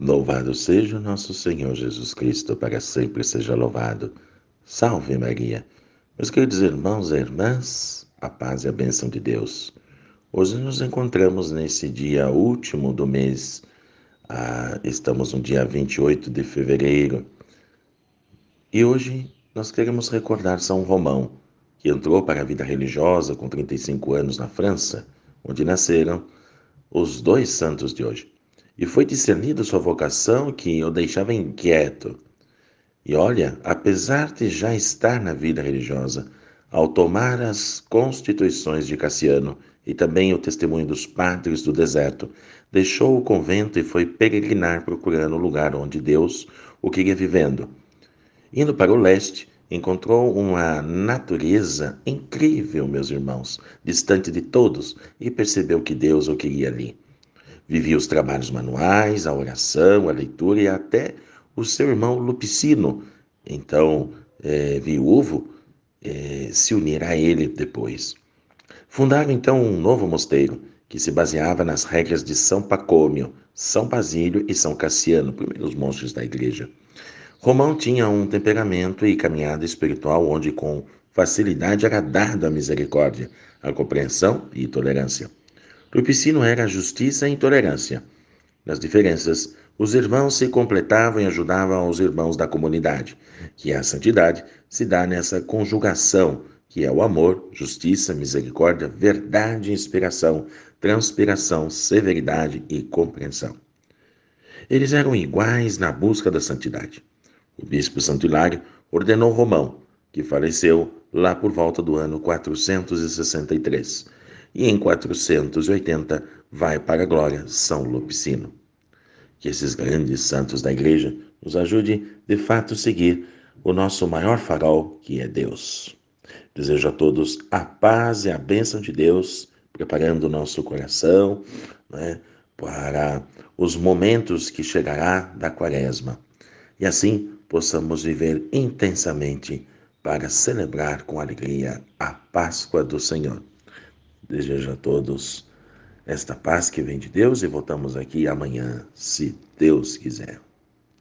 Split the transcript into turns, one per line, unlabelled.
Louvado seja o nosso Senhor Jesus Cristo, para sempre seja louvado. Salve Maria. Meus queridos irmãos e irmãs, a paz e a bênção de Deus. Hoje nos encontramos nesse dia último do mês. Ah, estamos no dia 28 de fevereiro. E hoje nós queremos recordar São Romão, que entrou para a vida religiosa com 35 anos na França, onde nasceram os dois santos de hoje e foi discernido sua vocação que o deixava inquieto. E olha, apesar de já estar na vida religiosa, ao tomar as constituições de Cassiano e também o testemunho dos padres do deserto, deixou o convento e foi peregrinar procurando o lugar onde Deus o queria vivendo. Indo para o leste, encontrou uma natureza incrível, meus irmãos, distante de todos, e percebeu que Deus o queria ali. Vivia os trabalhos manuais, a oração, a leitura e até o seu irmão Lupicino, então é, viúvo, é, se unirá a ele depois. Fundaram então um novo mosteiro que se baseava nas regras de São Pacômio, São Basílio e São Cassiano, primeiros monstros da igreja. Romão tinha um temperamento e caminhada espiritual onde com facilidade era dado a misericórdia, a compreensão e tolerância. Lupicino era justiça e intolerância. Nas diferenças, os irmãos se completavam e ajudavam os irmãos da comunidade, que a santidade se dá nessa conjugação, que é o amor, justiça, misericórdia, verdade, inspiração, transpiração, severidade e compreensão. Eles eram iguais na busca da santidade. O bispo Santo Hilário ordenou Romão, que faleceu lá por volta do ano 463 e em 480 vai para a glória São Lupicino. Que esses grandes santos da Igreja nos ajude de fato a seguir o nosso maior farol, que é Deus. Desejo a todos a paz e a bênção de Deus, preparando o nosso coração né, para os momentos que chegará da quaresma. E assim possamos viver intensamente para celebrar com alegria a Páscoa do Senhor. Desejo a todos esta paz que vem de Deus e voltamos aqui amanhã, se Deus quiser.